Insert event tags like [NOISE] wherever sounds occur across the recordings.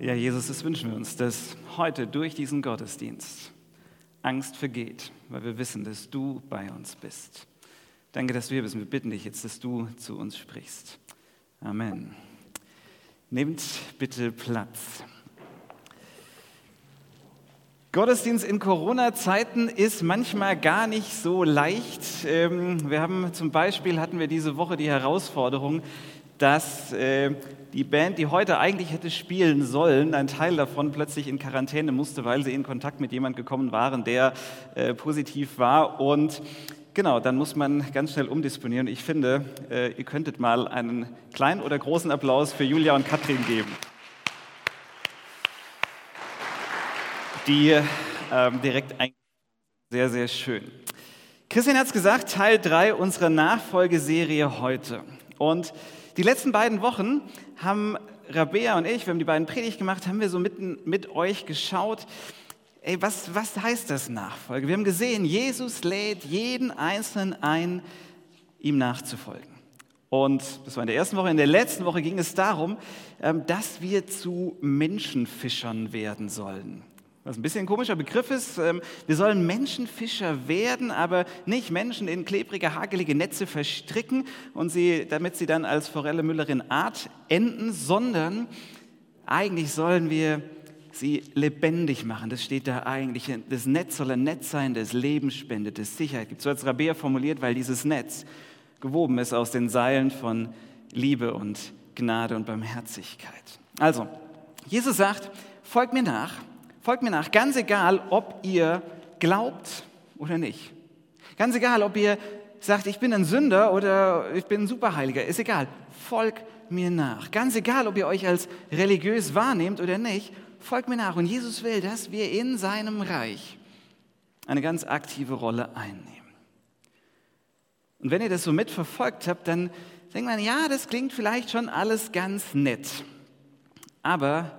Ja, Jesus, das wünschen wir uns, dass heute durch diesen Gottesdienst Angst vergeht, weil wir wissen, dass du bei uns bist. Danke, dass du hier bist. Wir bitten dich jetzt, dass du zu uns sprichst. Amen. Nehmt bitte Platz. Gottesdienst in Corona-Zeiten ist manchmal gar nicht so leicht. Ähm, wir haben zum Beispiel hatten wir diese Woche die Herausforderung, dass äh, die Band, die heute eigentlich hätte spielen sollen, ein Teil davon plötzlich in Quarantäne musste, weil sie in Kontakt mit jemand gekommen waren, der äh, positiv war. Und genau, dann muss man ganz schnell umdisponieren. Ich finde, äh, ihr könntet mal einen kleinen oder großen Applaus für Julia und Katrin geben. Die ähm, direkt ein sehr, sehr schön. Christian hat es gesagt, Teil 3 unserer Nachfolgeserie heute. Und die letzten beiden Wochen haben Rabea und ich, wir haben die beiden Predigt gemacht, haben wir so mitten mit euch geschaut, ey, was, was heißt das Nachfolge? Wir haben gesehen, Jesus lädt jeden Einzelnen ein, ihm nachzufolgen. Und das war in der ersten Woche. In der letzten Woche ging es darum, ähm, dass wir zu Menschenfischern werden sollen was ein bisschen ein komischer Begriff ist. Ähm, wir sollen Menschenfischer werden, aber nicht Menschen in klebrige, hagelige Netze verstricken und sie, damit sie dann als Forelle Müllerin Art enden, sondern eigentlich sollen wir sie lebendig machen. Das steht da eigentlich. Das Netz soll ein Netz sein, das Leben spendet, das Sicherheit gibt. So hat es Rabea formuliert, weil dieses Netz gewoben ist aus den Seilen von Liebe und Gnade und Barmherzigkeit. Also, Jesus sagt, folgt mir nach folgt mir nach, ganz egal, ob ihr glaubt oder nicht. Ganz egal, ob ihr sagt, ich bin ein Sünder oder ich bin ein Superheiliger, ist egal. Folgt mir nach. Ganz egal, ob ihr euch als religiös wahrnehmt oder nicht, folgt mir nach. Und Jesus will, dass wir in seinem Reich eine ganz aktive Rolle einnehmen. Und wenn ihr das so mitverfolgt habt, dann denkt man, ja, das klingt vielleicht schon alles ganz nett. Aber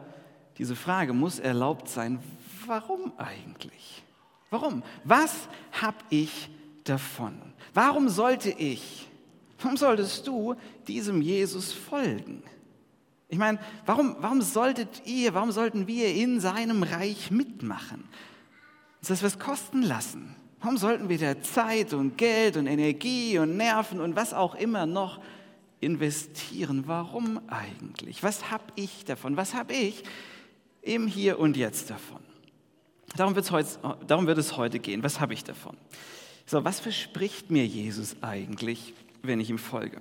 diese Frage muss erlaubt sein, warum eigentlich? Warum? Was habe ich davon? Warum sollte ich, warum solltest du diesem Jesus folgen? Ich meine, warum, warum solltet ihr, warum sollten wir in seinem Reich mitmachen? Uns das was kosten lassen? Warum sollten wir da Zeit und Geld und Energie und Nerven und was auch immer noch investieren? Warum eigentlich? Was habe ich davon? Was habe ich im Hier und Jetzt davon. Darum, heute, darum wird es heute gehen. Was habe ich davon? So, was verspricht mir Jesus eigentlich, wenn ich ihm folge?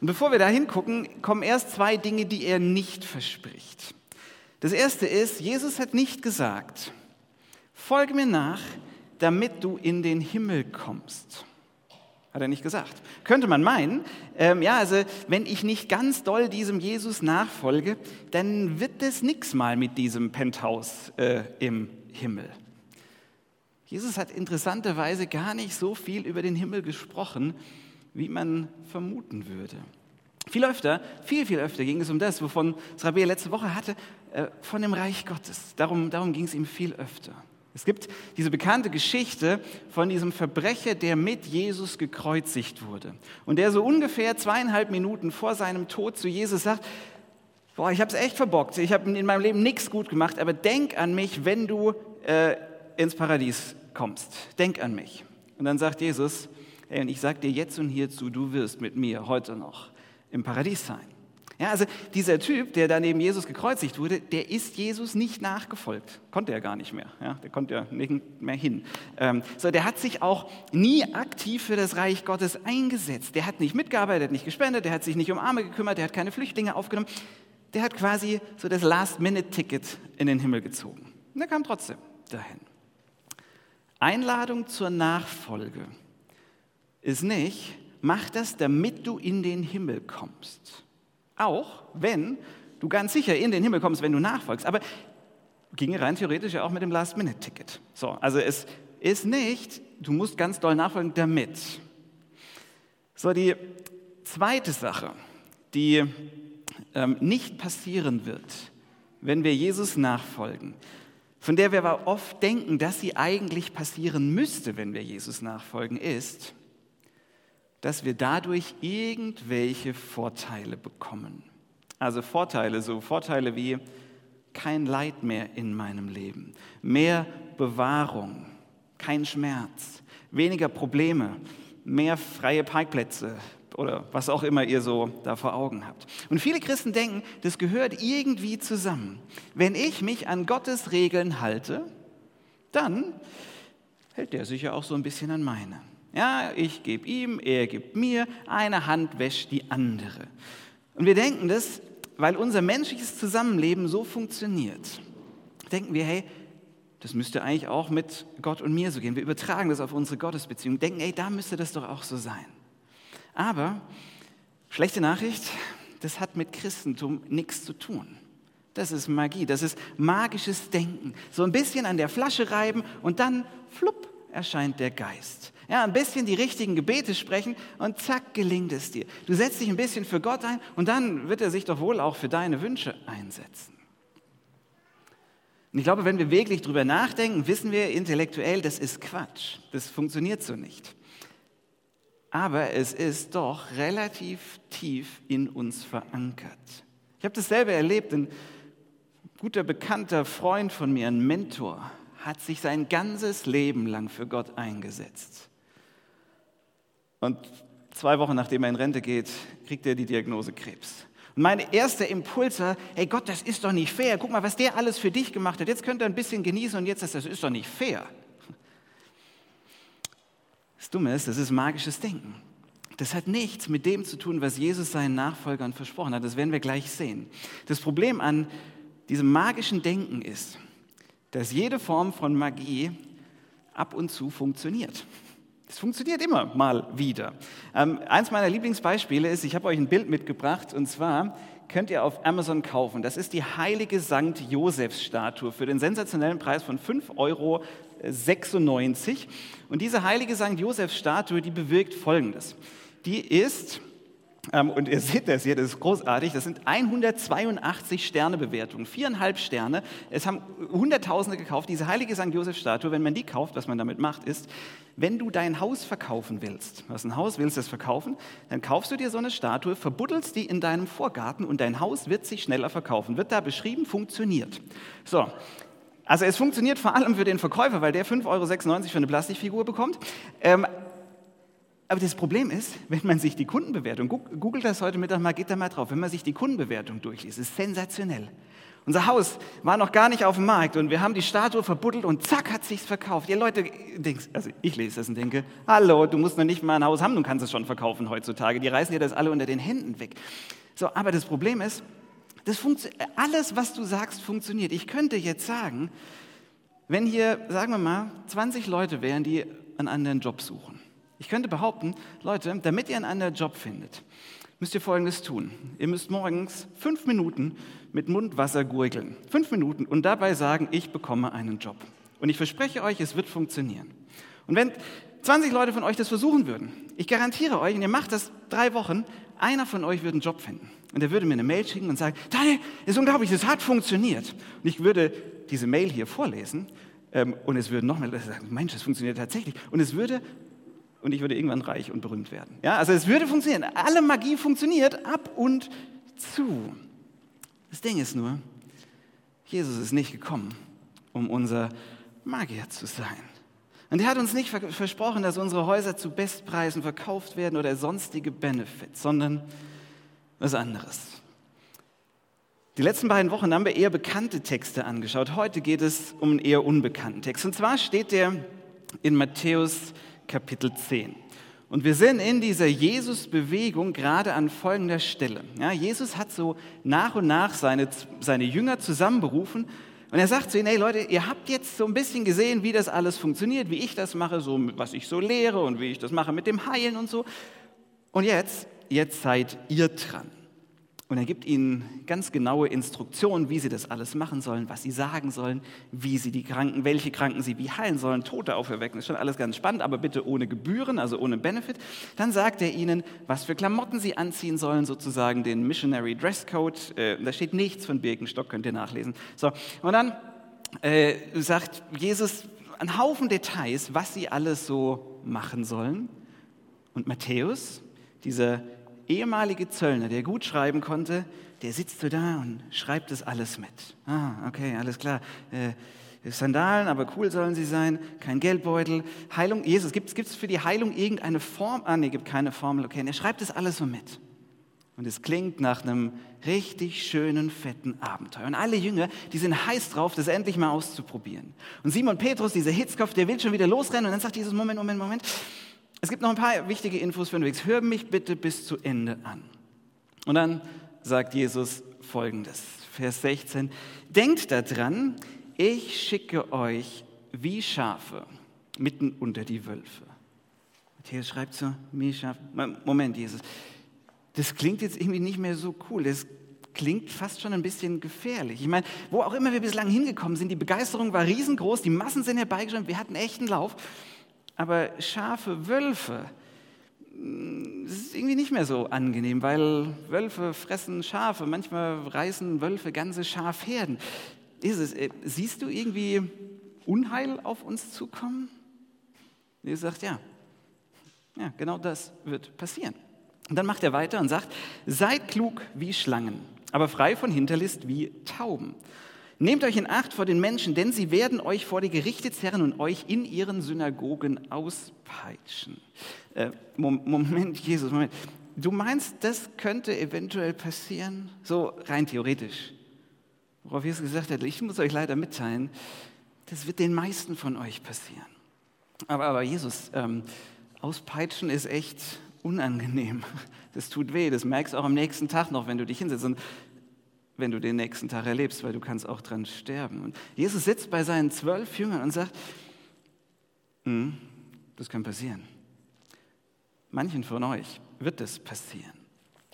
Und bevor wir da hingucken, kommen erst zwei Dinge, die er nicht verspricht. Das erste ist, Jesus hat nicht gesagt, folge mir nach, damit du in den Himmel kommst. Hat er nicht gesagt. Könnte man meinen, ähm, ja, also wenn ich nicht ganz doll diesem Jesus nachfolge, dann wird es nichts mal mit diesem Penthouse äh, im Himmel. Jesus hat interessanterweise gar nicht so viel über den Himmel gesprochen, wie man vermuten würde. Viel öfter, viel, viel öfter ging es um das, wovon Rabea letzte Woche hatte, äh, von dem Reich Gottes. Darum, darum ging es ihm viel öfter. Es gibt diese bekannte Geschichte von diesem Verbrecher, der mit Jesus gekreuzigt wurde und der so ungefähr zweieinhalb Minuten vor seinem Tod zu Jesus sagt, boah, ich habe es echt verbockt, ich habe in meinem Leben nichts gut gemacht, aber denk an mich, wenn du äh, ins Paradies kommst. Denk an mich. Und dann sagt Jesus, ey, und ich sage dir jetzt und hierzu, du wirst mit mir heute noch im Paradies sein. Ja, also dieser Typ, der da neben Jesus gekreuzigt wurde, der ist Jesus nicht nachgefolgt. Konnte er gar nicht mehr. Ja, der konnte ja nicht mehr hin. Ähm, so, der hat sich auch nie aktiv für das Reich Gottes eingesetzt. Der hat nicht mitgearbeitet, der hat nicht gespendet, der hat sich nicht um Arme gekümmert, der hat keine Flüchtlinge aufgenommen. Der hat quasi so das Last-Minute-Ticket in den Himmel gezogen. Und er kam trotzdem dahin. Einladung zur Nachfolge ist nicht, mach das, damit du in den Himmel kommst. Auch wenn du ganz sicher in den Himmel kommst, wenn du nachfolgst. Aber ginge rein theoretisch ja auch mit dem Last-Minute-Ticket. So, also es ist nicht, du musst ganz doll nachfolgen damit. So, die zweite Sache, die ähm, nicht passieren wird, wenn wir Jesus nachfolgen, von der wir aber oft denken, dass sie eigentlich passieren müsste, wenn wir Jesus nachfolgen, ist, dass wir dadurch irgendwelche Vorteile bekommen. Also Vorteile, so Vorteile wie kein Leid mehr in meinem Leben, mehr Bewahrung, kein Schmerz, weniger Probleme, mehr freie Parkplätze oder was auch immer ihr so da vor Augen habt. Und viele Christen denken, das gehört irgendwie zusammen. Wenn ich mich an Gottes Regeln halte, dann hält der sich ja auch so ein bisschen an meine. Ja, ich gebe ihm, er gibt mir, eine Hand wäscht die andere. Und wir denken das, weil unser menschliches Zusammenleben so funktioniert, denken wir, hey, das müsste eigentlich auch mit Gott und mir so gehen. Wir übertragen das auf unsere Gottesbeziehung, denken, ey, da müsste das doch auch so sein. Aber, schlechte Nachricht, das hat mit Christentum nichts zu tun. Das ist Magie, das ist magisches Denken. So ein bisschen an der Flasche reiben und dann, flupp, erscheint der Geist. Ja, ein bisschen die richtigen Gebete sprechen und zack, gelingt es dir. Du setzt dich ein bisschen für Gott ein und dann wird er sich doch wohl auch für deine Wünsche einsetzen. Und ich glaube, wenn wir wirklich drüber nachdenken, wissen wir intellektuell, das ist Quatsch. Das funktioniert so nicht. Aber es ist doch relativ tief in uns verankert. Ich habe dasselbe erlebt. Ein guter bekannter Freund von mir, ein Mentor, hat sich sein ganzes Leben lang für Gott eingesetzt. Und zwei Wochen nachdem er in Rente geht, kriegt er die Diagnose Krebs. Und mein erster Impuls war, hey Gott, das ist doch nicht fair. Guck mal, was der alles für dich gemacht hat. Jetzt könnt ihr ein bisschen genießen und jetzt das ist doch nicht fair. Das Dumme ist, das ist magisches Denken. Das hat nichts mit dem zu tun, was Jesus seinen Nachfolgern versprochen hat. Das werden wir gleich sehen. Das Problem an diesem magischen Denken ist, dass jede Form von Magie ab und zu funktioniert. Es funktioniert immer mal wieder. Ähm, eins meiner Lieblingsbeispiele ist, ich habe euch ein Bild mitgebracht und zwar könnt ihr auf Amazon kaufen. Das ist die heilige Sankt Josefs Statue für den sensationellen Preis von 5,96 Euro. Und diese heilige Sankt Josefs Statue, die bewirkt Folgendes. Die ist und ihr seht das hier, das ist großartig. Das sind 182 Sternebewertungen, viereinhalb Sterne. Es haben Hunderttausende gekauft. Diese heilige St. Josef-Statue, wenn man die kauft, was man damit macht, ist, wenn du dein Haus verkaufen willst, hast ein Haus, willst es verkaufen, dann kaufst du dir so eine Statue, verbuddelst die in deinem Vorgarten und dein Haus wird sich schneller verkaufen. Wird da beschrieben, funktioniert. So, also es funktioniert vor allem für den Verkäufer, weil der 5,96 Euro für eine Plastikfigur bekommt. Ähm, aber das Problem ist, wenn man sich die Kundenbewertung, googelt das heute Mittag mal, geht da mal drauf, wenn man sich die Kundenbewertung durchliest, ist sensationell. Unser Haus war noch gar nicht auf dem Markt und wir haben die Statue verbuddelt und zack hat sich's verkauft. Ihr Leute, also ich lese das und denke, hallo, du musst noch nicht mal ein Haus haben, du kannst es schon verkaufen heutzutage. Die reißen dir das alle unter den Händen weg. So, aber das Problem ist, das alles, was du sagst, funktioniert. Ich könnte jetzt sagen, wenn hier, sagen wir mal, 20 Leute wären, die einen anderen Job suchen ich könnte behaupten, Leute, damit ihr einen anderen Job findet, müsst ihr Folgendes tun. Ihr müsst morgens fünf Minuten mit Mundwasser gurgeln. Fünf Minuten und dabei sagen, ich bekomme einen Job. Und ich verspreche euch, es wird funktionieren. Und wenn 20 Leute von euch das versuchen würden, ich garantiere euch, und ihr macht das drei Wochen, einer von euch würde einen Job finden. Und er würde mir eine Mail schicken und sagen, Daniel, das ist unglaublich, das hat funktioniert. Und ich würde diese Mail hier vorlesen ähm, und es würden nochmal sagen, Mensch, das funktioniert tatsächlich. Und es würde und ich würde irgendwann reich und berühmt werden. Ja, also es würde funktionieren. Alle Magie funktioniert ab und zu. Das Ding ist nur, Jesus ist nicht gekommen, um unser Magier zu sein. Und er hat uns nicht versprochen, dass unsere Häuser zu Bestpreisen verkauft werden oder sonstige Benefits, sondern was anderes. Die letzten beiden Wochen haben wir eher bekannte Texte angeschaut. Heute geht es um einen eher unbekannten Text. Und zwar steht der in Matthäus Kapitel 10. Und wir sind in dieser Jesus-Bewegung gerade an folgender Stelle. Ja, Jesus hat so nach und nach seine, seine Jünger zusammenberufen und er sagt zu ihnen, hey Leute, ihr habt jetzt so ein bisschen gesehen, wie das alles funktioniert, wie ich das mache, so was ich so lehre und wie ich das mache mit dem Heilen und so. Und jetzt, jetzt seid ihr dran. Und er gibt ihnen ganz genaue Instruktionen, wie sie das alles machen sollen, was sie sagen sollen, wie sie die Kranken, welche Kranken sie wie heilen sollen, Tote auferwecken. Ist schon alles ganz spannend, aber bitte ohne Gebühren, also ohne Benefit. Dann sagt er ihnen, was für Klamotten sie anziehen sollen, sozusagen den Missionary Dresscode. Äh, da steht nichts von Birkenstock, könnt ihr nachlesen. So, und dann äh, sagt Jesus einen Haufen Details, was sie alles so machen sollen. Und Matthäus, dieser ehemalige Zöllner, der gut schreiben konnte, der sitzt so da und schreibt das alles mit. Ah, okay, alles klar. Äh, Sandalen, aber cool sollen sie sein, kein Geldbeutel. Heilung, Jesus, gibt es für die Heilung irgendeine Form? Ah, nee, gibt keine Formel, okay. Und er schreibt das alles so mit. Und es klingt nach einem richtig schönen, fetten Abenteuer. Und alle Jünger, die sind heiß drauf, das endlich mal auszuprobieren. Und Simon Petrus, dieser Hitzkopf, der will schon wieder losrennen. Und dann sagt Jesus, Moment, Moment, Moment. Es gibt noch ein paar wichtige Infos für unterwegs. Hör mich bitte bis zu Ende an. Und dann sagt Jesus folgendes, Vers 16. Denkt daran, ich schicke euch wie Schafe mitten unter die Wölfe. Matthäus schreibt so, Moment, Jesus, das klingt jetzt irgendwie nicht mehr so cool. Das klingt fast schon ein bisschen gefährlich. Ich meine, wo auch immer wir bislang hingekommen sind, die Begeisterung war riesengroß, die Massen sind herbeigeschwommen, wir hatten echten Lauf. Aber Schafe, Wölfe, mm, das ist irgendwie nicht mehr so angenehm, weil Wölfe fressen Schafe. Manchmal reißen Wölfe ganze Schafherden. Jesus, äh, siehst du irgendwie Unheil auf uns zukommen? Jesus sagt, ja. Ja, genau das wird passieren. Und dann macht er weiter und sagt, seid klug wie Schlangen, aber frei von Hinterlist wie Tauben. Nehmt euch in Acht vor den Menschen, denn sie werden euch vor die Gerichte zerren und euch in ihren Synagogen auspeitschen. Äh, Moment, Jesus, Moment. Du meinst, das könnte eventuell passieren? So rein theoretisch. Worauf Jesus gesagt hat, ich muss euch leider mitteilen, das wird den meisten von euch passieren. Aber, aber Jesus, ähm, auspeitschen ist echt unangenehm. Das tut weh. Das merkst du auch am nächsten Tag noch, wenn du dich hinsetzt und wenn du den nächsten Tag erlebst, weil du kannst auch dran sterben. Und Jesus sitzt bei seinen zwölf Jüngern und sagt, hm, das kann passieren. Manchen von euch wird das passieren.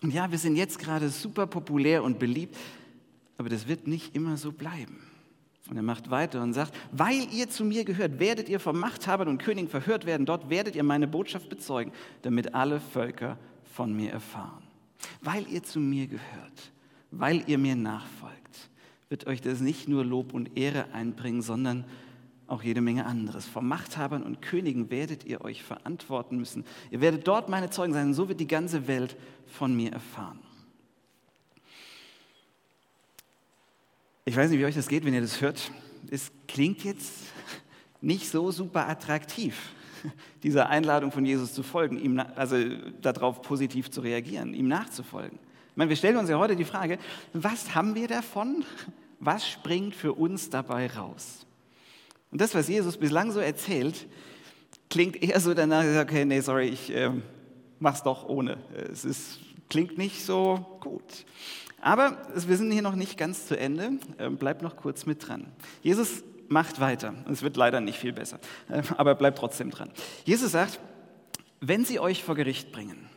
Und ja, wir sind jetzt gerade super populär und beliebt, aber das wird nicht immer so bleiben. Und er macht weiter und sagt, weil ihr zu mir gehört, werdet ihr vom Machthabern und Königen verhört werden. Dort werdet ihr meine Botschaft bezeugen, damit alle Völker von mir erfahren. Weil ihr zu mir gehört, weil ihr mir nachfolgt, wird euch das nicht nur Lob und Ehre einbringen, sondern auch jede Menge anderes. Vom Machthabern und Königen werdet ihr euch verantworten müssen. Ihr werdet dort meine Zeugen sein, und so wird die ganze Welt von mir erfahren. Ich weiß nicht, wie euch das geht, wenn ihr das hört. Es klingt jetzt nicht so super attraktiv, dieser Einladung von Jesus zu folgen, ihm, also darauf positiv zu reagieren, ihm nachzufolgen. Ich meine, wir stellen uns ja heute die Frage, was haben wir davon? Was springt für uns dabei raus? Und das, was Jesus bislang so erzählt, klingt eher so danach, okay, nee, sorry, ich äh, mach's doch ohne. Es ist, klingt nicht so gut. Aber wir sind hier noch nicht ganz zu Ende. Ähm, bleibt noch kurz mit dran. Jesus macht weiter. Es wird leider nicht viel besser, ähm, aber bleibt trotzdem dran. Jesus sagt, wenn sie euch vor Gericht bringen,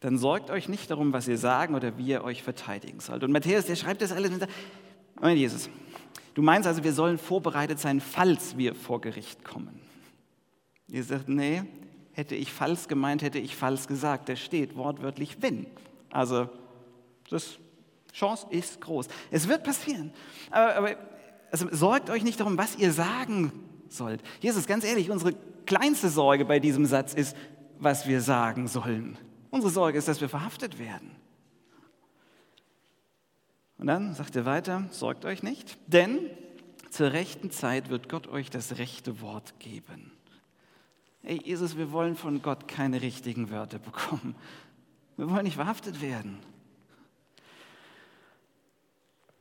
dann sorgt euch nicht darum, was ihr sagen oder wie ihr euch verteidigen sollt. Und Matthäus, der schreibt das alles mit. Moment, Jesus, du meinst also, wir sollen vorbereitet sein, falls wir vor Gericht kommen. Jesus sagt, nee, hätte ich falsch gemeint, hätte ich falsch gesagt. Da steht wortwörtlich wenn. Also, das Chance ist groß. Es wird passieren. Aber, aber also sorgt euch nicht darum, was ihr sagen sollt. Jesus, ganz ehrlich, unsere kleinste Sorge bei diesem Satz ist, was wir sagen sollen. Unsere Sorge ist, dass wir verhaftet werden. Und dann sagt er weiter, sorgt euch nicht, denn zur rechten Zeit wird Gott euch das rechte Wort geben. Hey Jesus, wir wollen von Gott keine richtigen Wörter bekommen. Wir wollen nicht verhaftet werden.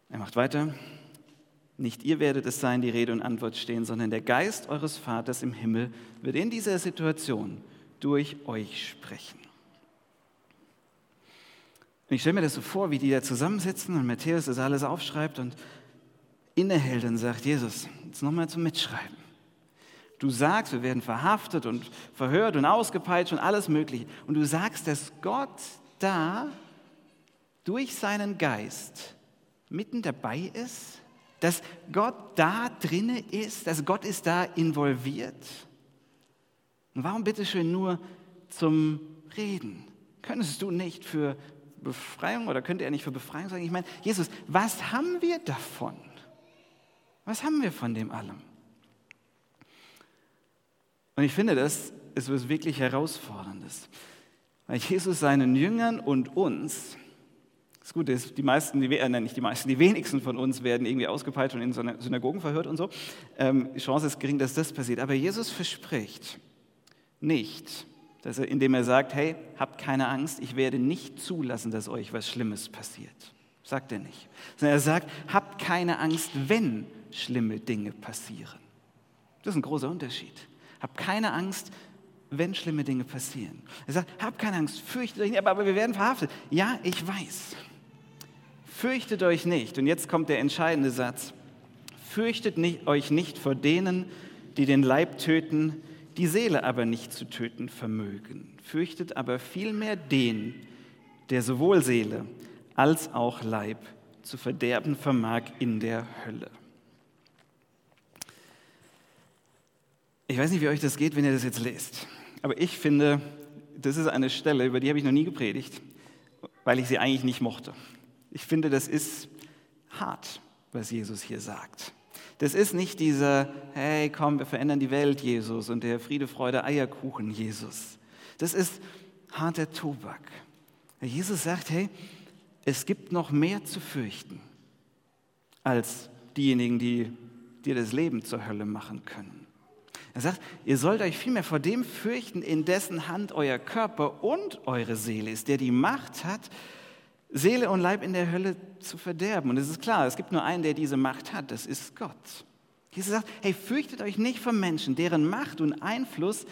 Er macht weiter. Nicht ihr werdet es sein, die Rede und Antwort stehen, sondern der Geist eures Vaters im Himmel wird in dieser Situation durch euch sprechen. Und ich stelle mir das so vor, wie die da zusammensitzen und Matthäus das alles aufschreibt und innehält und sagt, Jesus, jetzt nochmal zum Mitschreiben. Du sagst, wir werden verhaftet und verhört und ausgepeitscht und alles Mögliche. Und du sagst, dass Gott da durch seinen Geist mitten dabei ist, dass Gott da drinne ist, dass Gott ist da involviert. Und warum bitte schön nur zum Reden? Könntest du nicht für Befreiung oder könnte er nicht für Befreiung sagen? Ich meine, Jesus, was haben wir davon? Was haben wir von dem allem? Und ich finde, das ist was wirklich Herausforderndes, weil Jesus seinen Jüngern und uns Das Gute ist, die meisten, die, äh, nicht die meisten, die wenigsten von uns werden irgendwie ausgepeitscht und in Synagogen verhört und so. Ähm, die Chance ist gering, dass das passiert. Aber Jesus verspricht nicht, dass er, indem er sagt, hey, habt keine Angst, ich werde nicht zulassen, dass euch was Schlimmes passiert. Sagt er nicht. Sondern er sagt, habt keine Angst, wenn schlimme Dinge passieren. Das ist ein großer Unterschied. Habt keine Angst, wenn schlimme Dinge passieren. Er sagt, habt keine Angst, fürchtet euch nicht, aber, wir werden verhaftet. Ja, ich weiß. Fürchtet euch nicht. Und jetzt kommt der entscheidende Satz. Fürchtet nicht, euch nicht vor denen, die den Leib töten, die Seele aber nicht zu töten vermögen. Fürchtet aber vielmehr den, der sowohl Seele als auch Leib zu verderben vermag in der Hölle. Ich weiß nicht, wie euch das geht, wenn ihr das jetzt lest, aber ich finde, das ist eine Stelle, über die habe ich noch nie gepredigt, weil ich sie eigentlich nicht mochte. Ich finde, das ist hart, was Jesus hier sagt. Das ist nicht dieser, hey, komm, wir verändern die Welt, Jesus, und der Friede, Freude, Eierkuchen, Jesus. Das ist harter Tobak. Jesus sagt, hey, es gibt noch mehr zu fürchten als diejenigen, die dir das Leben zur Hölle machen können. Er sagt, ihr sollt euch vielmehr vor dem fürchten, in dessen Hand euer Körper und eure Seele ist, der die Macht hat, Seele und Leib in der Hölle zu verderben. Und es ist klar, es gibt nur einen, der diese Macht hat, das ist Gott. Jesus sagt, hey, fürchtet euch nicht vor Menschen, deren Macht und Einfluss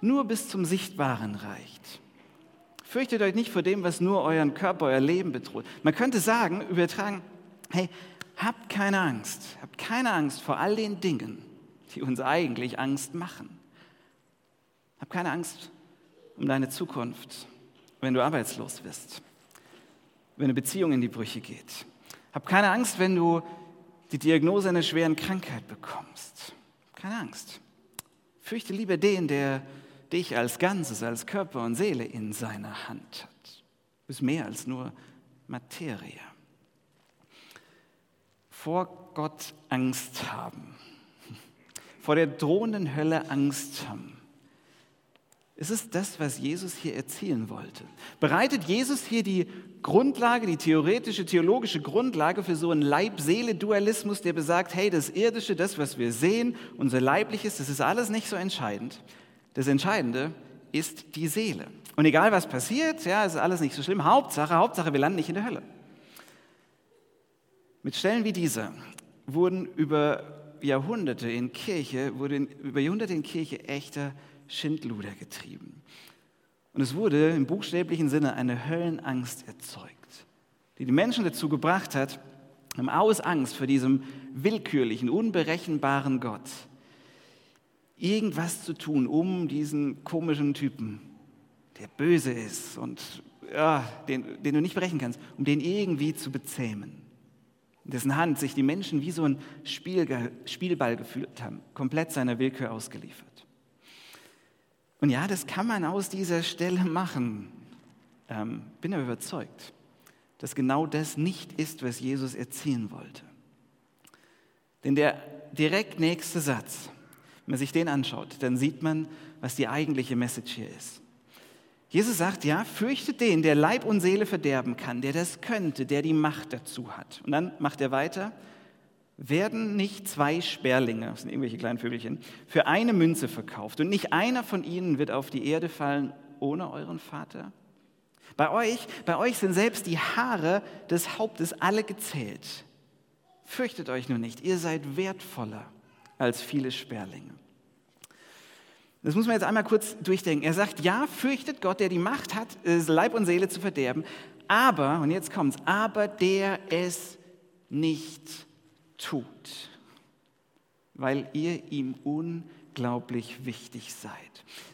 nur bis zum Sichtbaren reicht. Fürchtet euch nicht vor dem, was nur euren Körper, euer Leben bedroht. Man könnte sagen, übertragen, hey, habt keine Angst, habt keine Angst vor all den Dingen, die uns eigentlich Angst machen. Hab keine Angst um deine Zukunft, wenn du arbeitslos bist wenn eine Beziehung in die Brüche geht. Hab keine Angst, wenn du die Diagnose einer schweren Krankheit bekommst. Keine Angst. Fürchte lieber den, der dich als Ganzes, als Körper und Seele in seiner Hand hat. Du bist mehr als nur Materie. Vor Gott Angst haben. Vor der drohenden Hölle Angst haben. Es ist das, was Jesus hier erzielen wollte. Bereitet Jesus hier die Grundlage, die theoretische, theologische Grundlage für so einen Leib-Seele-Dualismus, der besagt, hey, das Irdische, das, was wir sehen, unser Leibliches, das ist alles nicht so entscheidend. Das Entscheidende ist die Seele. Und egal was passiert, ja, ist alles nicht so schlimm. Hauptsache, Hauptsache, wir landen nicht in der Hölle. Mit Stellen wie dieser wurden über Jahrhunderte in Kirche, wurde über Jahrhunderte in Kirche echter Schindluder getrieben. Und es wurde im buchstäblichen Sinne eine Höllenangst erzeugt, die die Menschen dazu gebracht hat, aus Angst vor diesem willkürlichen, unberechenbaren Gott, irgendwas zu tun, um diesen komischen Typen, der böse ist und ja, den, den du nicht brechen kannst, um den irgendwie zu bezähmen. In dessen Hand sich die Menschen wie so ein Spielball gefühlt haben, komplett seiner Willkür ausgeliefert. Und ja, das kann man aus dieser Stelle machen. Ähm, bin aber überzeugt, dass genau das nicht ist, was Jesus erzielen wollte. Denn der direkt nächste Satz, wenn man sich den anschaut, dann sieht man, was die eigentliche Message hier ist. Jesus sagt, ja, fürchtet den, der Leib und Seele verderben kann, der das könnte, der die Macht dazu hat. Und dann macht er weiter, werden nicht zwei Sperlinge, das sind irgendwelche kleinen Vögelchen, für eine Münze verkauft und nicht einer von ihnen wird auf die Erde fallen ohne euren Vater? Bei euch, bei euch sind selbst die Haare des Hauptes alle gezählt. Fürchtet euch nur nicht, ihr seid wertvoller als viele Sperlinge. Das muss man jetzt einmal kurz durchdenken. Er sagt, ja, fürchtet Gott, der die Macht hat, Leib und Seele zu verderben, aber, und jetzt kommt's, aber der es nicht tut, weil ihr ihm unglaublich wichtig seid.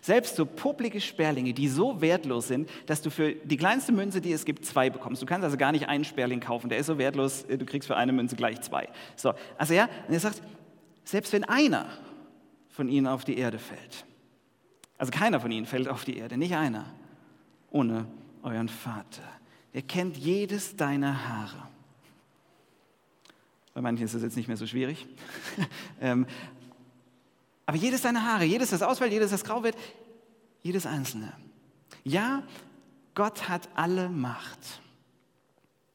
Selbst so publike Sperlinge, die so wertlos sind, dass du für die kleinste Münze, die es gibt, zwei bekommst. Du kannst also gar nicht einen Sperling kaufen, der ist so wertlos, du kriegst für eine Münze gleich zwei. So, also ja, und er sagt, selbst wenn einer von ihnen auf die Erde fällt, also keiner von ihnen fällt auf die Erde, nicht einer, ohne euren Vater. Er kennt jedes deiner Haare. Bei manchen ist das jetzt nicht mehr so schwierig. [LAUGHS] ähm, aber jedes seiner Haare, jedes, das ausfällt, jedes, das grau wird, jedes einzelne. Ja, Gott hat alle Macht.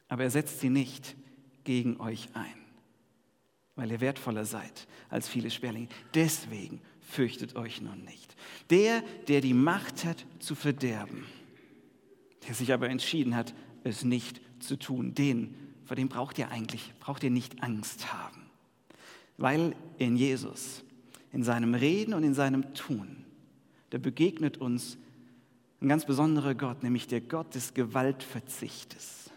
aber er setzt sie nicht gegen euch ein, weil ihr wertvoller seid als viele Sperlinge. Deswegen fürchtet euch nun nicht. Der, der die Macht hat zu verderben, der sich aber entschieden hat, es nicht zu tun, den, vor dem braucht ihr eigentlich, braucht ihr nicht Angst haben. Weil in Jesus, in seinem Reden und in seinem Tun, da begegnet uns ein ganz besonderer Gott, nämlich der Gott des Gewaltverzichtes.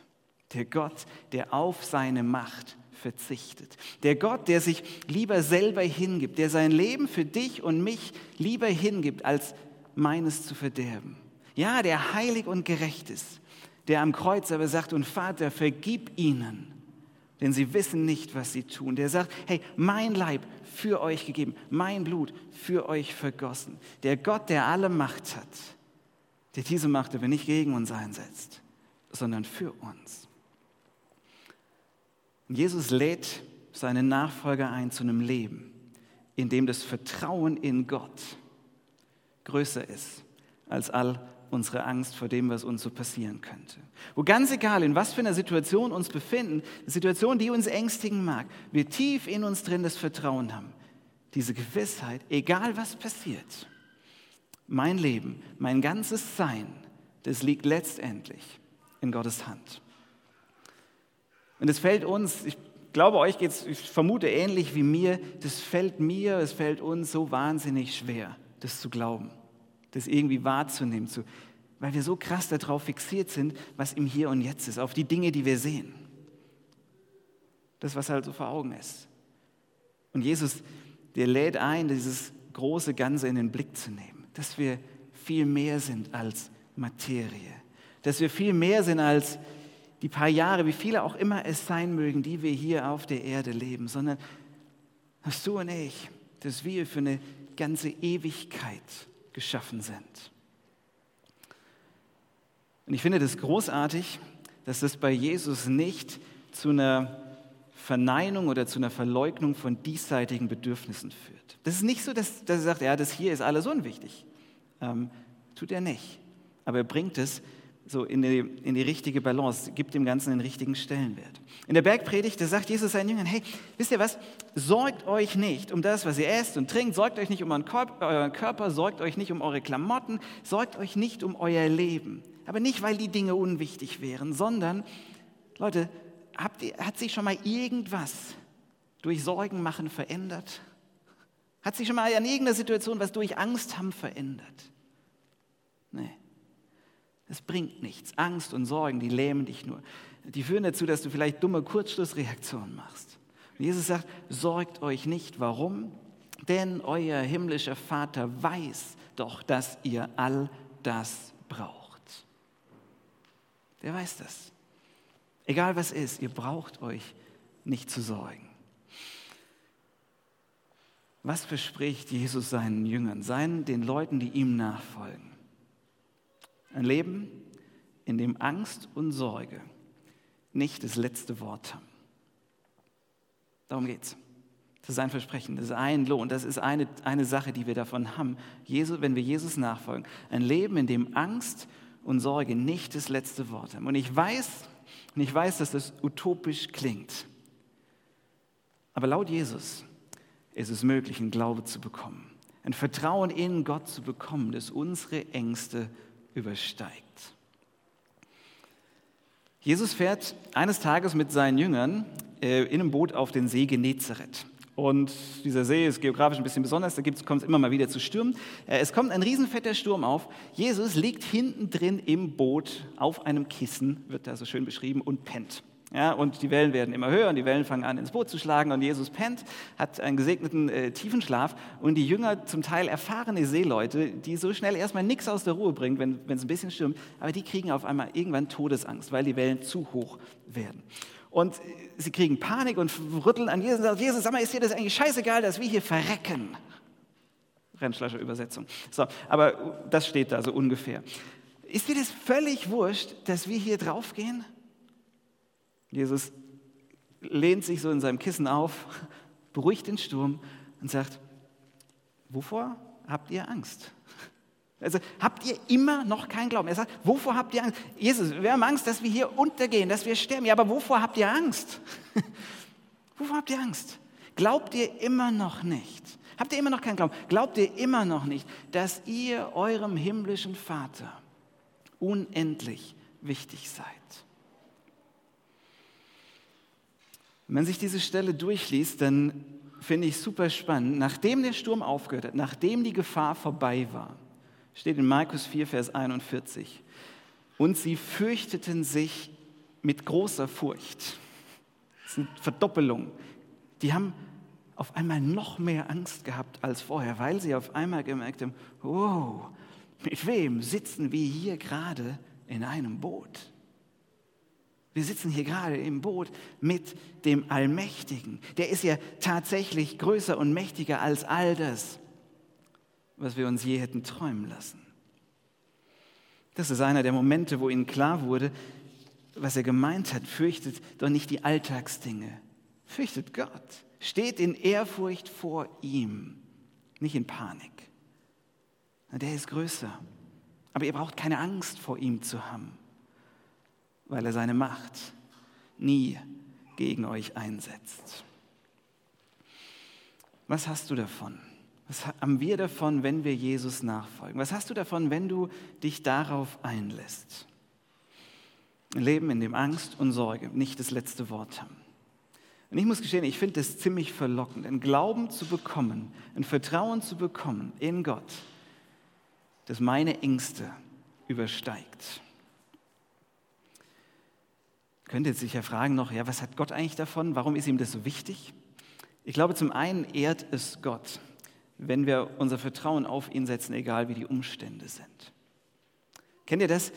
Der Gott, der auf seine Macht verzichtet. Der Gott, der sich lieber selber hingibt, der sein Leben für dich und mich lieber hingibt, als meines zu verderben. Ja, der heilig und gerecht ist, der am Kreuz aber sagt, und Vater, vergib ihnen, denn sie wissen nicht, was sie tun. Der sagt, hey, mein Leib für euch gegeben, mein Blut für euch vergossen. Der Gott, der alle Macht hat, der diese Macht aber nicht gegen uns einsetzt, sondern für uns. Jesus lädt seine Nachfolger ein zu einem Leben, in dem das Vertrauen in Gott größer ist als all unsere Angst vor dem, was uns so passieren könnte. Wo ganz egal, in was für einer Situation uns befinden, eine Situation, die uns ängstigen mag, wir tief in uns drin das Vertrauen haben. Diese Gewissheit, egal was passiert, mein Leben, mein ganzes Sein, das liegt letztendlich in Gottes Hand. Und es fällt uns, ich glaube, euch geht es, ich vermute ähnlich wie mir, das fällt mir, es fällt uns so wahnsinnig schwer, das zu glauben, das irgendwie wahrzunehmen, zu, weil wir so krass darauf fixiert sind, was im Hier und Jetzt ist, auf die Dinge, die wir sehen. Das, was halt so vor Augen ist. Und Jesus, der lädt ein, dieses große Ganze in den Blick zu nehmen, dass wir viel mehr sind als Materie, dass wir viel mehr sind als die paar Jahre, wie viele auch immer es sein mögen, die wir hier auf der Erde leben, sondern dass du und ich, dass wir für eine ganze Ewigkeit geschaffen sind. Und ich finde das großartig, dass das bei Jesus nicht zu einer Verneinung oder zu einer Verleugnung von diesseitigen Bedürfnissen führt. Das ist nicht so, dass, dass er sagt, ja, das hier ist alles unwichtig. Ähm, tut er nicht. Aber er bringt es so in die, in die richtige Balance, gibt dem Ganzen den richtigen Stellenwert. In der Bergpredigt, da sagt Jesus seinen Jüngern, hey, wisst ihr was, sorgt euch nicht um das, was ihr esst und trinkt, sorgt euch nicht um euren Körper, sorgt euch nicht um eure Klamotten, sorgt euch nicht um euer Leben. Aber nicht, weil die Dinge unwichtig wären, sondern, Leute, ihr, hat sich schon mal irgendwas durch Sorgen machen verändert? Hat sich schon mal in irgendeiner Situation was durch Angst haben verändert? Nee. Es bringt nichts. Angst und Sorgen, die lähmen dich nur. Die führen dazu, dass du vielleicht dumme Kurzschlussreaktionen machst. Und Jesus sagt, sorgt euch nicht. Warum? Denn euer himmlischer Vater weiß doch, dass ihr all das braucht. Der weiß das. Egal was ist, ihr braucht euch nicht zu sorgen. Was verspricht Jesus seinen Jüngern, seinen, den Leuten, die ihm nachfolgen? Ein Leben, in dem Angst und Sorge nicht das letzte Wort haben. Darum geht's. Das ist ein Versprechen, das ist ein Lohn, das ist eine, eine Sache, die wir davon haben, Jesus, wenn wir Jesus nachfolgen. Ein Leben, in dem Angst und Sorge nicht das letzte Wort haben. Und ich weiß, und ich weiß, dass das utopisch klingt. Aber laut Jesus ist es möglich, einen Glaube zu bekommen, ein Vertrauen in Gott zu bekommen, das unsere Ängste übersteigt. Jesus fährt eines Tages mit seinen Jüngern äh, in einem Boot auf den See Genezareth. Und dieser See ist geografisch ein bisschen besonders, da kommt es immer mal wieder zu Stürmen. Äh, es kommt ein riesenfetter Sturm auf. Jesus liegt hinten drin im Boot auf einem Kissen, wird da so schön beschrieben, und pennt. Ja, und die Wellen werden immer höher und die Wellen fangen an, ins Boot zu schlagen und Jesus pennt, hat einen gesegneten äh, tiefen Schlaf und die Jünger, zum Teil erfahrene Seeleute, die so schnell erstmal nichts aus der Ruhe bringen, wenn es ein bisschen stürmt, aber die kriegen auf einmal irgendwann Todesangst, weil die Wellen zu hoch werden. Und äh, sie kriegen Panik und rütteln an Jesus und sagen, Jesus, sag mal, ist dir das eigentlich scheißegal, dass wir hier verrecken? Rennschlascher Übersetzung. So, aber das steht da so ungefähr. Ist dir das völlig wurscht, dass wir hier draufgehen? Jesus lehnt sich so in seinem Kissen auf, [LAUGHS] beruhigt den Sturm und sagt, wovor habt ihr Angst? Also habt ihr immer noch keinen Glauben? Er sagt, wovor habt ihr Angst? Jesus, wir haben Angst, dass wir hier untergehen, dass wir sterben. Ja, aber wovor habt ihr Angst? [LAUGHS] wovor habt ihr Angst? Glaubt ihr immer noch nicht? Habt ihr immer noch keinen Glauben? Glaubt ihr immer noch nicht, dass ihr eurem himmlischen Vater unendlich wichtig seid? Wenn man sich diese Stelle durchliest, dann finde ich super spannend. Nachdem der Sturm aufgehört hat, nachdem die Gefahr vorbei war, steht in Markus 4, Vers 41, und sie fürchteten sich mit großer Furcht. Das ist eine Verdoppelung. Die haben auf einmal noch mehr Angst gehabt als vorher, weil sie auf einmal gemerkt haben, wow, mit wem sitzen wir hier gerade in einem Boot? Wir sitzen hier gerade im Boot mit dem Allmächtigen. Der ist ja tatsächlich größer und mächtiger als all das, was wir uns je hätten träumen lassen. Das ist einer der Momente, wo ihnen klar wurde, was er gemeint hat. Fürchtet doch nicht die Alltagsdinge. Fürchtet Gott. Steht in Ehrfurcht vor ihm, nicht in Panik. Der ist größer. Aber ihr braucht keine Angst vor ihm zu haben weil er seine Macht nie gegen euch einsetzt. Was hast du davon? Was haben wir davon, wenn wir Jesus nachfolgen? Was hast du davon, wenn du dich darauf einlässt? Ein Leben, in dem Angst und Sorge nicht das letzte Wort haben. Und ich muss gestehen, ich finde es ziemlich verlockend, einen Glauben zu bekommen, ein Vertrauen zu bekommen in Gott, das meine Ängste übersteigt könnte sich ja fragen noch, ja, was hat Gott eigentlich davon? Warum ist ihm das so wichtig? Ich glaube, zum einen ehrt es Gott, wenn wir unser Vertrauen auf ihn setzen, egal wie die Umstände sind. Kennt ihr das?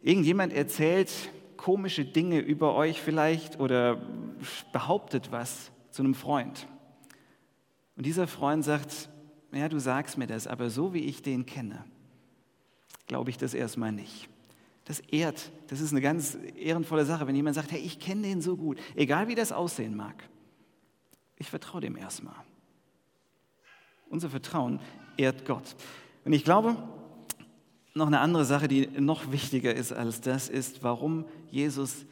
Irgendjemand erzählt komische Dinge über euch vielleicht oder behauptet was zu einem Freund. Und dieser Freund sagt, ja, du sagst mir das, aber so wie ich den kenne, glaube ich das erstmal nicht das ehrt, das ist eine ganz ehrenvolle Sache, wenn jemand sagt, hey, ich kenne den so gut, egal wie das aussehen mag. Ich vertraue dem erstmal. Unser Vertrauen ehrt Gott. Und ich glaube, noch eine andere Sache, die noch wichtiger ist als das, ist, warum Jesus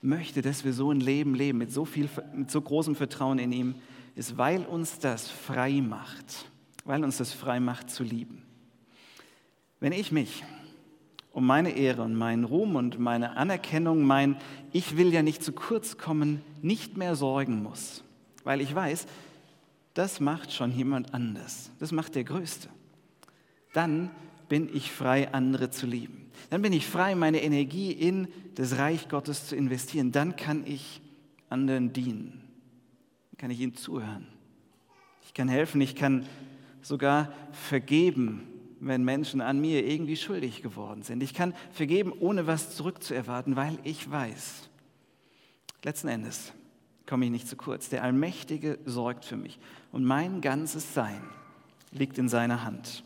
möchte, dass wir so ein Leben leben, mit so, viel, mit so großem Vertrauen in ihm, ist, weil uns das frei macht, weil uns das frei macht zu lieben. Wenn ich mich um meine Ehre und meinen Ruhm und meine Anerkennung, mein Ich will ja nicht zu kurz kommen, nicht mehr sorgen muss. Weil ich weiß, das macht schon jemand anders. Das macht der Größte. Dann bin ich frei, andere zu lieben. Dann bin ich frei, meine Energie in das Reich Gottes zu investieren. Dann kann ich anderen dienen. Dann kann ich ihnen zuhören. Ich kann helfen, ich kann sogar vergeben, wenn Menschen an mir irgendwie schuldig geworden sind. Ich kann vergeben, ohne was zurückzuerwarten, weil ich weiß, letzten Endes komme ich nicht zu kurz. Der Allmächtige sorgt für mich und mein ganzes Sein liegt in seiner Hand.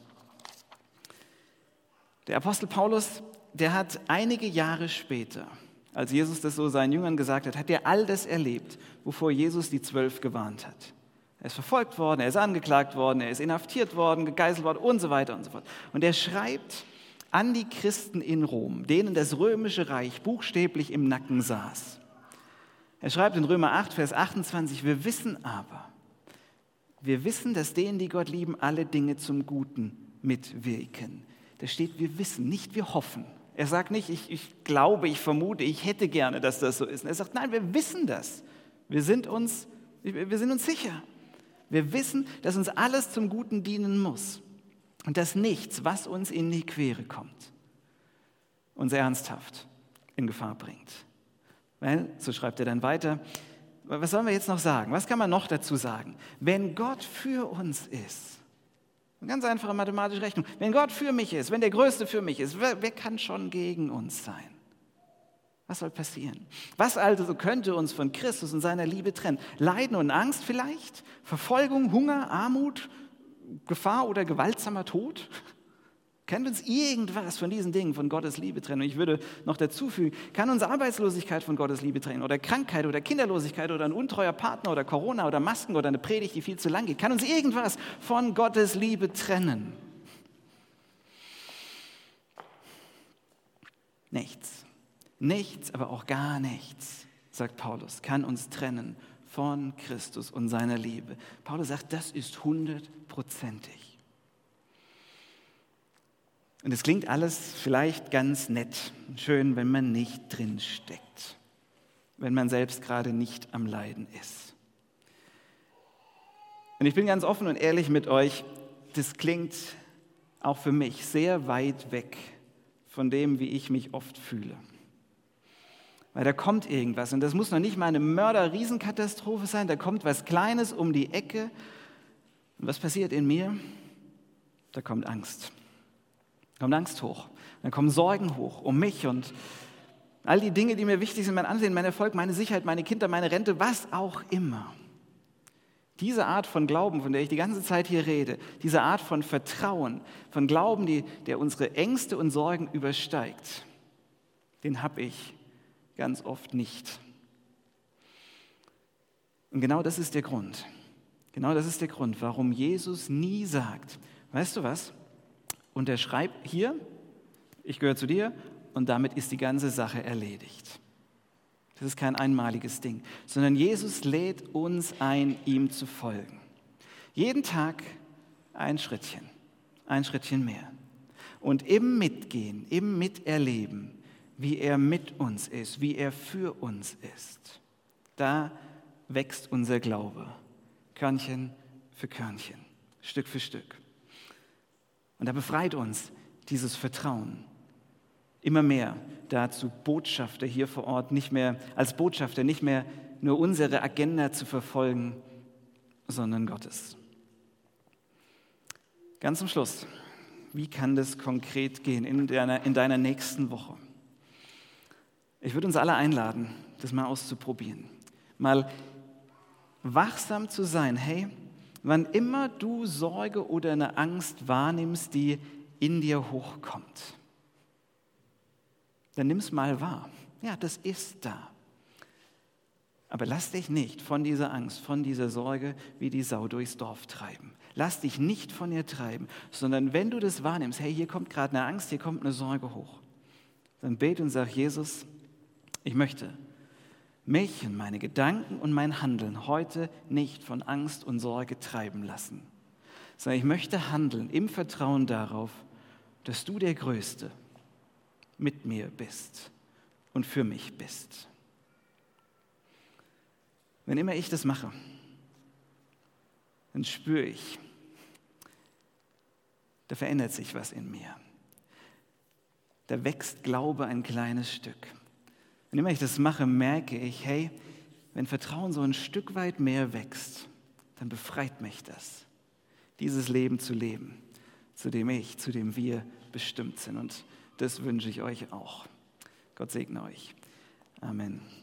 Der Apostel Paulus, der hat einige Jahre später, als Jesus das so seinen Jüngern gesagt hat, hat er all das erlebt, wovor Jesus die Zwölf gewarnt hat. Er ist verfolgt worden, er ist angeklagt worden, er ist inhaftiert worden, gegeißelt worden und so weiter und so fort. Und er schreibt an die Christen in Rom, denen das römische Reich buchstäblich im Nacken saß. Er schreibt in Römer 8, Vers 28, wir wissen aber, wir wissen, dass denen, die Gott lieben, alle Dinge zum Guten mitwirken. Da steht, wir wissen, nicht wir hoffen. Er sagt nicht, ich, ich glaube, ich vermute, ich hätte gerne, dass das so ist. Er sagt, nein, wir wissen das. Wir sind uns, wir sind uns sicher. Wir wissen, dass uns alles zum Guten dienen muss und dass nichts, was uns in die Quere kommt, uns ernsthaft in Gefahr bringt. Weil, so schreibt er dann weiter, was sollen wir jetzt noch sagen? Was kann man noch dazu sagen? Wenn Gott für uns ist, eine ganz einfache mathematische Rechnung, wenn Gott für mich ist, wenn der Größte für mich ist, wer, wer kann schon gegen uns sein? Was soll passieren? Was also könnte uns von Christus und seiner Liebe trennen? Leiden und Angst vielleicht? Verfolgung, Hunger, Armut, Gefahr oder gewaltsamer Tod? [LAUGHS] Kann uns irgendwas von diesen Dingen von Gottes Liebe trennen? Und ich würde noch dazu fügen, kann uns Arbeitslosigkeit von Gottes Liebe trennen oder Krankheit oder Kinderlosigkeit oder ein untreuer Partner oder Corona oder Masken oder eine Predigt, die viel zu lang geht? Kann uns irgendwas von Gottes Liebe trennen? Nichts, nichts, aber auch gar nichts, sagt Paulus, kann uns trennen von Christus und seiner Liebe. Paulus sagt, das ist hundertprozentig. Und es klingt alles vielleicht ganz nett und schön, wenn man nicht drin steckt, wenn man selbst gerade nicht am Leiden ist. Und ich bin ganz offen und ehrlich mit euch, das klingt auch für mich sehr weit weg von dem, wie ich mich oft fühle. Weil da kommt irgendwas und das muss noch nicht mal eine Mörder-Riesenkatastrophe sein, da kommt was Kleines um die Ecke. Und was passiert in mir? Da kommt Angst. Da kommt Angst hoch. Dann kommen Sorgen hoch um mich und all die Dinge, die mir wichtig sind, mein Ansehen, mein Erfolg, meine Sicherheit, meine Kinder, meine Rente, was auch immer. Diese Art von Glauben, von der ich die ganze Zeit hier rede, diese Art von Vertrauen, von Glauben, die, der unsere Ängste und Sorgen übersteigt, den habe ich ganz oft nicht. Und genau das ist der Grund. Genau das ist der Grund, warum Jesus nie sagt, weißt du was, unterschreib hier, ich gehöre zu dir und damit ist die ganze Sache erledigt. Das ist kein einmaliges Ding, sondern Jesus lädt uns ein, ihm zu folgen. Jeden Tag ein Schrittchen, ein Schrittchen mehr. Und im Mitgehen, im Miterleben, wie er mit uns ist, wie er für uns ist, da wächst unser Glaube, Körnchen für Körnchen, Stück für Stück. Und da befreit uns dieses Vertrauen immer mehr dazu, Botschafter hier vor Ort nicht mehr, als Botschafter nicht mehr nur unsere Agenda zu verfolgen, sondern Gottes. Ganz zum Schluss, wie kann das konkret gehen in deiner, in deiner nächsten Woche? Ich würde uns alle einladen, das mal auszuprobieren. Mal wachsam zu sein, hey, wann immer du Sorge oder eine Angst wahrnimmst, die in dir hochkommt dann nimm es mal wahr. Ja, das ist da. Aber lass dich nicht von dieser Angst, von dieser Sorge wie die Sau durchs Dorf treiben. Lass dich nicht von ihr treiben, sondern wenn du das wahrnimmst, hey, hier kommt gerade eine Angst, hier kommt eine Sorge hoch, dann bete und sag, Jesus, ich möchte mich und meine Gedanken und mein Handeln heute nicht von Angst und Sorge treiben lassen, sondern ich möchte handeln im Vertrauen darauf, dass du der Größte, mit mir bist und für mich bist. Wenn immer ich das mache, dann spüre ich, da verändert sich was in mir. Da wächst Glaube ein kleines Stück. Wenn immer ich das mache, merke ich, hey, wenn Vertrauen so ein Stück weit mehr wächst, dann befreit mich das, dieses Leben zu leben, zu dem ich, zu dem wir bestimmt sind. Und das wünsche ich euch auch. Gott segne euch. Amen.